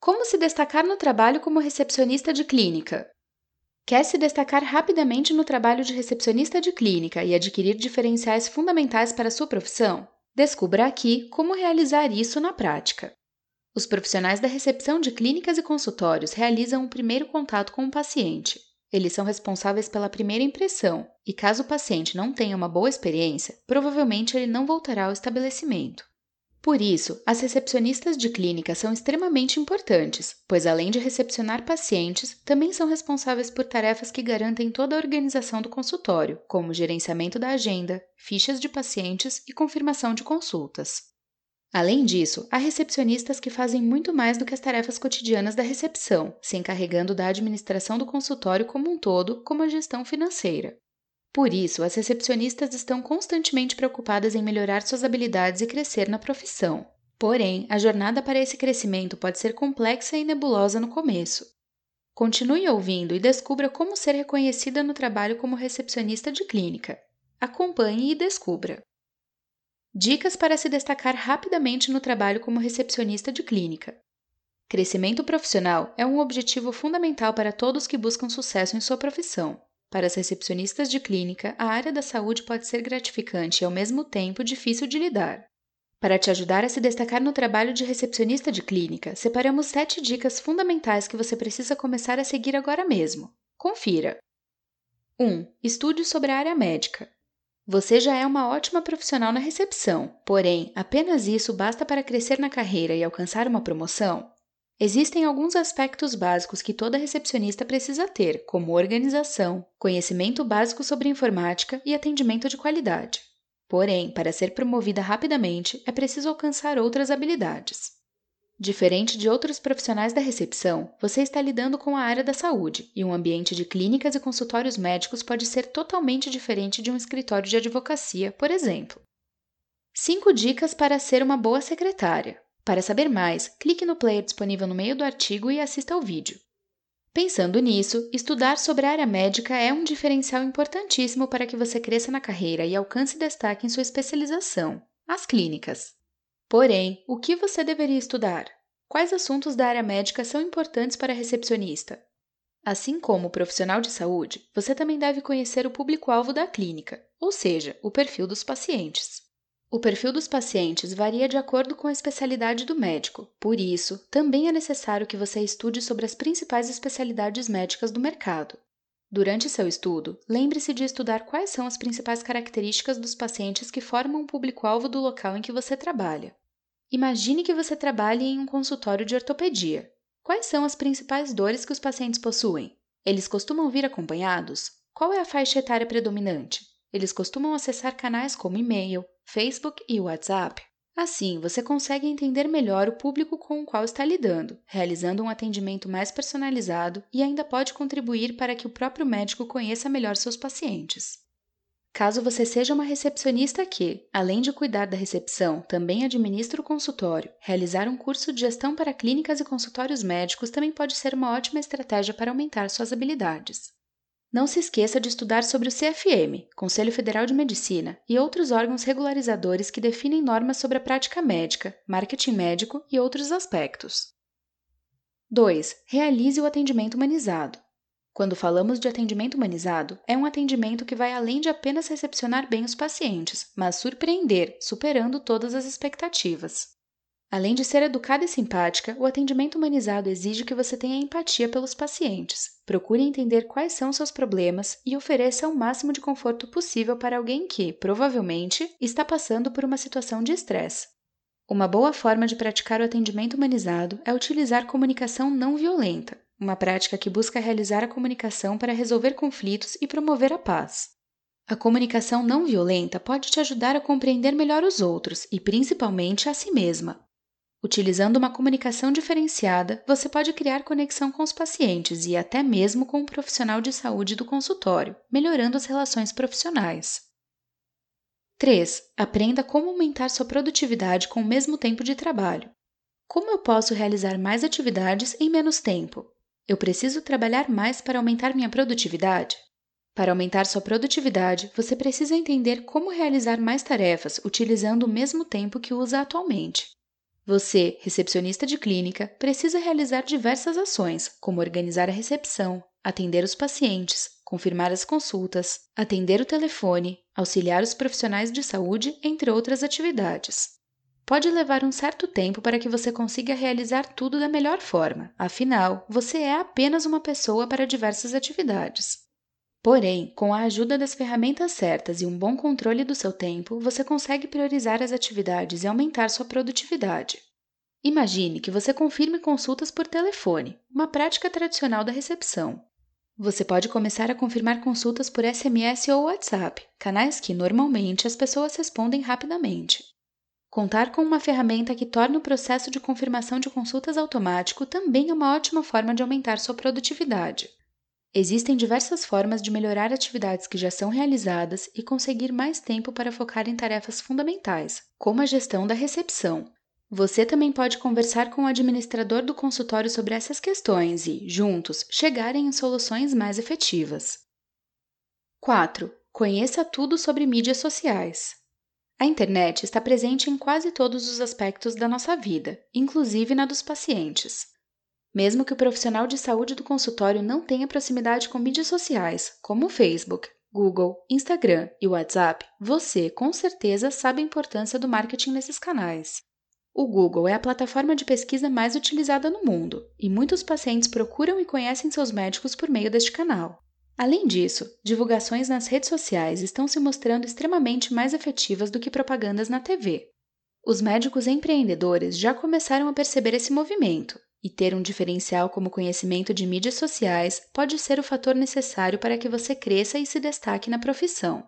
Como se destacar no trabalho como recepcionista de clínica? Quer se destacar rapidamente no trabalho de recepcionista de clínica e adquirir diferenciais fundamentais para a sua profissão? Descubra aqui como realizar isso na prática. Os profissionais da recepção de clínicas e consultórios realizam um primeiro contato com o paciente. Eles são responsáveis pela primeira impressão, e caso o paciente não tenha uma boa experiência, provavelmente ele não voltará ao estabelecimento. Por isso, as recepcionistas de clínica são extremamente importantes, pois além de recepcionar pacientes, também são responsáveis por tarefas que garantem toda a organização do consultório, como gerenciamento da agenda, fichas de pacientes e confirmação de consultas. Além disso, há recepcionistas que fazem muito mais do que as tarefas cotidianas da recepção, se encarregando da administração do consultório como um todo, como a gestão financeira. Por isso, as recepcionistas estão constantemente preocupadas em melhorar suas habilidades e crescer na profissão. Porém, a jornada para esse crescimento pode ser complexa e nebulosa no começo. Continue ouvindo e descubra como ser reconhecida no trabalho como recepcionista de clínica. Acompanhe e descubra. Dicas para se destacar rapidamente no trabalho como recepcionista de clínica. Crescimento profissional é um objetivo fundamental para todos que buscam sucesso em sua profissão. Para as recepcionistas de clínica, a área da saúde pode ser gratificante e ao mesmo tempo difícil de lidar. Para te ajudar a se destacar no trabalho de recepcionista de clínica, separamos sete dicas fundamentais que você precisa começar a seguir agora mesmo. Confira! 1. Estude sobre a área médica. Você já é uma ótima profissional na recepção, porém, apenas isso basta para crescer na carreira e alcançar uma promoção? Existem alguns aspectos básicos que toda recepcionista precisa ter, como organização, conhecimento básico sobre informática e atendimento de qualidade. Porém, para ser promovida rapidamente, é preciso alcançar outras habilidades. Diferente de outros profissionais da recepção, você está lidando com a área da saúde, e um ambiente de clínicas e consultórios médicos pode ser totalmente diferente de um escritório de advocacia, por exemplo. 5 dicas para ser uma boa secretária. Para saber mais, clique no player disponível no meio do artigo e assista ao vídeo. Pensando nisso, estudar sobre a área médica é um diferencial importantíssimo para que você cresça na carreira e alcance destaque em sua especialização, as clínicas. Porém, o que você deveria estudar? Quais assuntos da área médica são importantes para a recepcionista? Assim como profissional de saúde, você também deve conhecer o público-alvo da clínica, ou seja, o perfil dos pacientes. O perfil dos pacientes varia de acordo com a especialidade do médico, por isso, também é necessário que você estude sobre as principais especialidades médicas do mercado. Durante seu estudo, lembre-se de estudar quais são as principais características dos pacientes que formam o público-alvo do local em que você trabalha. Imagine que você trabalhe em um consultório de ortopedia. Quais são as principais dores que os pacientes possuem? Eles costumam vir acompanhados? Qual é a faixa etária predominante? Eles costumam acessar canais como e-mail, Facebook e WhatsApp. Assim, você consegue entender melhor o público com o qual está lidando, realizando um atendimento mais personalizado e ainda pode contribuir para que o próprio médico conheça melhor seus pacientes. Caso você seja uma recepcionista que, além de cuidar da recepção, também administra o consultório, realizar um curso de gestão para clínicas e consultórios médicos também pode ser uma ótima estratégia para aumentar suas habilidades. Não se esqueça de estudar sobre o CFM, Conselho Federal de Medicina, e outros órgãos regularizadores que definem normas sobre a prática médica, marketing médico e outros aspectos. 2. Realize o atendimento humanizado. Quando falamos de atendimento humanizado, é um atendimento que vai além de apenas recepcionar bem os pacientes, mas surpreender, superando todas as expectativas. Além de ser educada e simpática, o atendimento humanizado exige que você tenha empatia pelos pacientes. Procure entender quais são seus problemas e ofereça o máximo de conforto possível para alguém que, provavelmente, está passando por uma situação de estresse. Uma boa forma de praticar o atendimento humanizado é utilizar comunicação não violenta, uma prática que busca realizar a comunicação para resolver conflitos e promover a paz. A comunicação não violenta pode te ajudar a compreender melhor os outros e, principalmente, a si mesma. Utilizando uma comunicação diferenciada, você pode criar conexão com os pacientes e até mesmo com o profissional de saúde do consultório, melhorando as relações profissionais. 3. Aprenda como aumentar sua produtividade com o mesmo tempo de trabalho. Como eu posso realizar mais atividades em menos tempo? Eu preciso trabalhar mais para aumentar minha produtividade? Para aumentar sua produtividade, você precisa entender como realizar mais tarefas utilizando o mesmo tempo que usa atualmente. Você, recepcionista de clínica, precisa realizar diversas ações, como organizar a recepção, atender os pacientes, confirmar as consultas, atender o telefone, auxiliar os profissionais de saúde, entre outras atividades. Pode levar um certo tempo para que você consiga realizar tudo da melhor forma, afinal, você é apenas uma pessoa para diversas atividades. Porém, com a ajuda das ferramentas certas e um bom controle do seu tempo, você consegue priorizar as atividades e aumentar sua produtividade. Imagine que você confirme consultas por telefone, uma prática tradicional da recepção. Você pode começar a confirmar consultas por SMS ou WhatsApp, canais que normalmente as pessoas respondem rapidamente. Contar com uma ferramenta que torne o processo de confirmação de consultas automático também é uma ótima forma de aumentar sua produtividade. Existem diversas formas de melhorar atividades que já são realizadas e conseguir mais tempo para focar em tarefas fundamentais, como a gestão da recepção, você também pode conversar com o administrador do consultório sobre essas questões e, juntos, chegarem em soluções mais efetivas. 4. Conheça tudo sobre mídias sociais. A internet está presente em quase todos os aspectos da nossa vida, inclusive na dos pacientes. Mesmo que o profissional de saúde do consultório não tenha proximidade com mídias sociais, como o Facebook, Google, Instagram e WhatsApp, você com certeza sabe a importância do marketing nesses canais. O Google é a plataforma de pesquisa mais utilizada no mundo e muitos pacientes procuram e conhecem seus médicos por meio deste canal. Além disso, divulgações nas redes sociais estão se mostrando extremamente mais efetivas do que propagandas na TV. Os médicos empreendedores já começaram a perceber esse movimento, e ter um diferencial como conhecimento de mídias sociais pode ser o fator necessário para que você cresça e se destaque na profissão,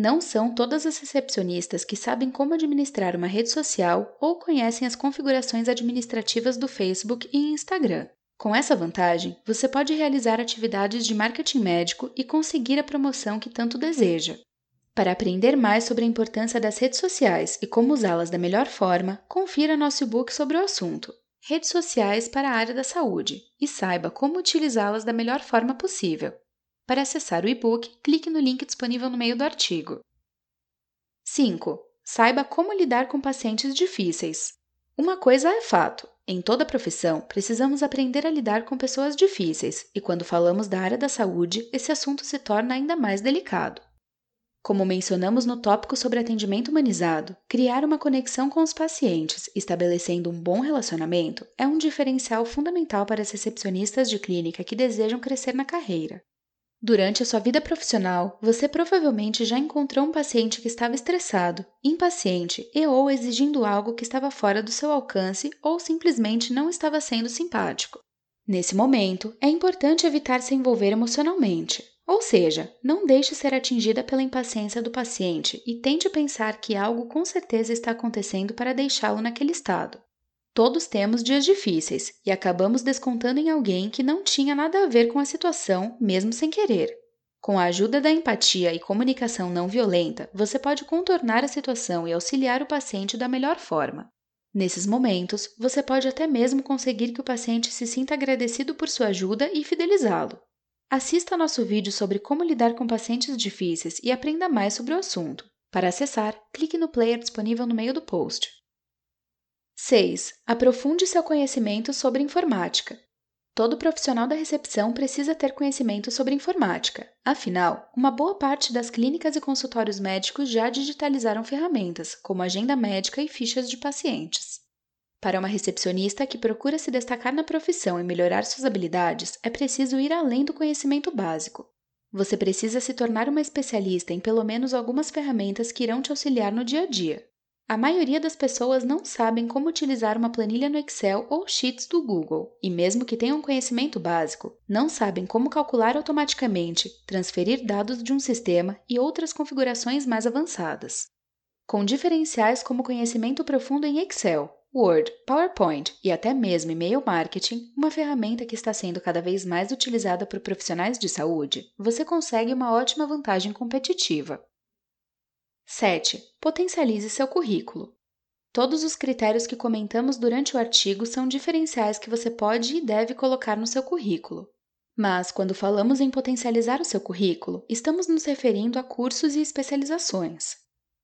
não são todas as recepcionistas que sabem como administrar uma rede social ou conhecem as configurações administrativas do Facebook e Instagram. Com essa vantagem, você pode realizar atividades de marketing médico e conseguir a promoção que tanto deseja. Para aprender mais sobre a importância das redes sociais e como usá-las da melhor forma, confira nosso e-book sobre o assunto, Redes Sociais para a Área da Saúde, e saiba como utilizá-las da melhor forma possível. Para acessar o e-book, clique no link disponível no meio do artigo. 5. Saiba como lidar com pacientes difíceis. Uma coisa é fato: em toda profissão, precisamos aprender a lidar com pessoas difíceis, e quando falamos da área da saúde, esse assunto se torna ainda mais delicado. Como mencionamos no tópico sobre atendimento humanizado, criar uma conexão com os pacientes, estabelecendo um bom relacionamento, é um diferencial fundamental para as recepcionistas de clínica que desejam crescer na carreira. Durante a sua vida profissional, você provavelmente já encontrou um paciente que estava estressado, impaciente e ou exigindo algo que estava fora do seu alcance ou simplesmente não estava sendo simpático. Nesse momento, é importante evitar se envolver emocionalmente, ou seja, não deixe ser atingida pela impaciência do paciente e tente pensar que algo com certeza está acontecendo para deixá-lo naquele estado. Todos temos dias difíceis e acabamos descontando em alguém que não tinha nada a ver com a situação, mesmo sem querer. Com a ajuda da empatia e comunicação não violenta, você pode contornar a situação e auxiliar o paciente da melhor forma. Nesses momentos, você pode até mesmo conseguir que o paciente se sinta agradecido por sua ajuda e fidelizá-lo. Assista nosso vídeo sobre como lidar com pacientes difíceis e aprenda mais sobre o assunto. Para acessar, clique no player disponível no meio do post. 6. Aprofunde seu conhecimento sobre informática. Todo profissional da recepção precisa ter conhecimento sobre informática. Afinal, uma boa parte das clínicas e consultórios médicos já digitalizaram ferramentas, como agenda médica e fichas de pacientes. Para uma recepcionista que procura se destacar na profissão e melhorar suas habilidades, é preciso ir além do conhecimento básico. Você precisa se tornar uma especialista em pelo menos algumas ferramentas que irão te auxiliar no dia a dia. A maioria das pessoas não sabem como utilizar uma planilha no Excel ou Sheets do Google, e mesmo que tenham conhecimento básico, não sabem como calcular automaticamente, transferir dados de um sistema e outras configurações mais avançadas. Com diferenciais como conhecimento profundo em Excel, Word, PowerPoint e até mesmo e-mail marketing, uma ferramenta que está sendo cada vez mais utilizada por profissionais de saúde, você consegue uma ótima vantagem competitiva. 7. Potencialize seu currículo. Todos os critérios que comentamos durante o artigo são diferenciais que você pode e deve colocar no seu currículo. Mas, quando falamos em potencializar o seu currículo, estamos nos referindo a cursos e especializações.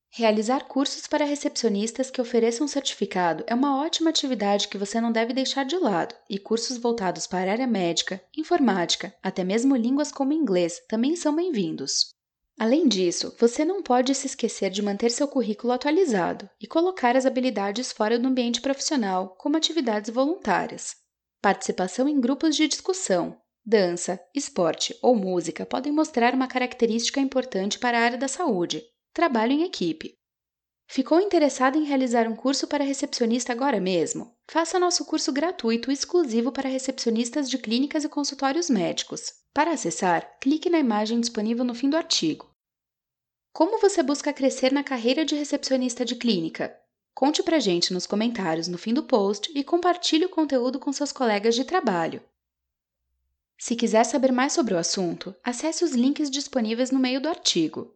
Realizar cursos para recepcionistas que ofereçam certificado é uma ótima atividade que você não deve deixar de lado, e cursos voltados para a área médica, informática, até mesmo línguas como inglês também são bem-vindos. Além disso, você não pode se esquecer de manter seu currículo atualizado e colocar as habilidades fora do ambiente profissional, como atividades voluntárias. Participação em grupos de discussão, dança, esporte ou música podem mostrar uma característica importante para a área da saúde, trabalho em equipe. Ficou interessado em realizar um curso para recepcionista agora mesmo? Faça nosso curso gratuito exclusivo para recepcionistas de clínicas e consultórios médicos. Para acessar, clique na imagem disponível no fim do artigo. Como você busca crescer na carreira de recepcionista de clínica? Conte pra gente nos comentários no fim do post e compartilhe o conteúdo com seus colegas de trabalho. Se quiser saber mais sobre o assunto, acesse os links disponíveis no meio do artigo.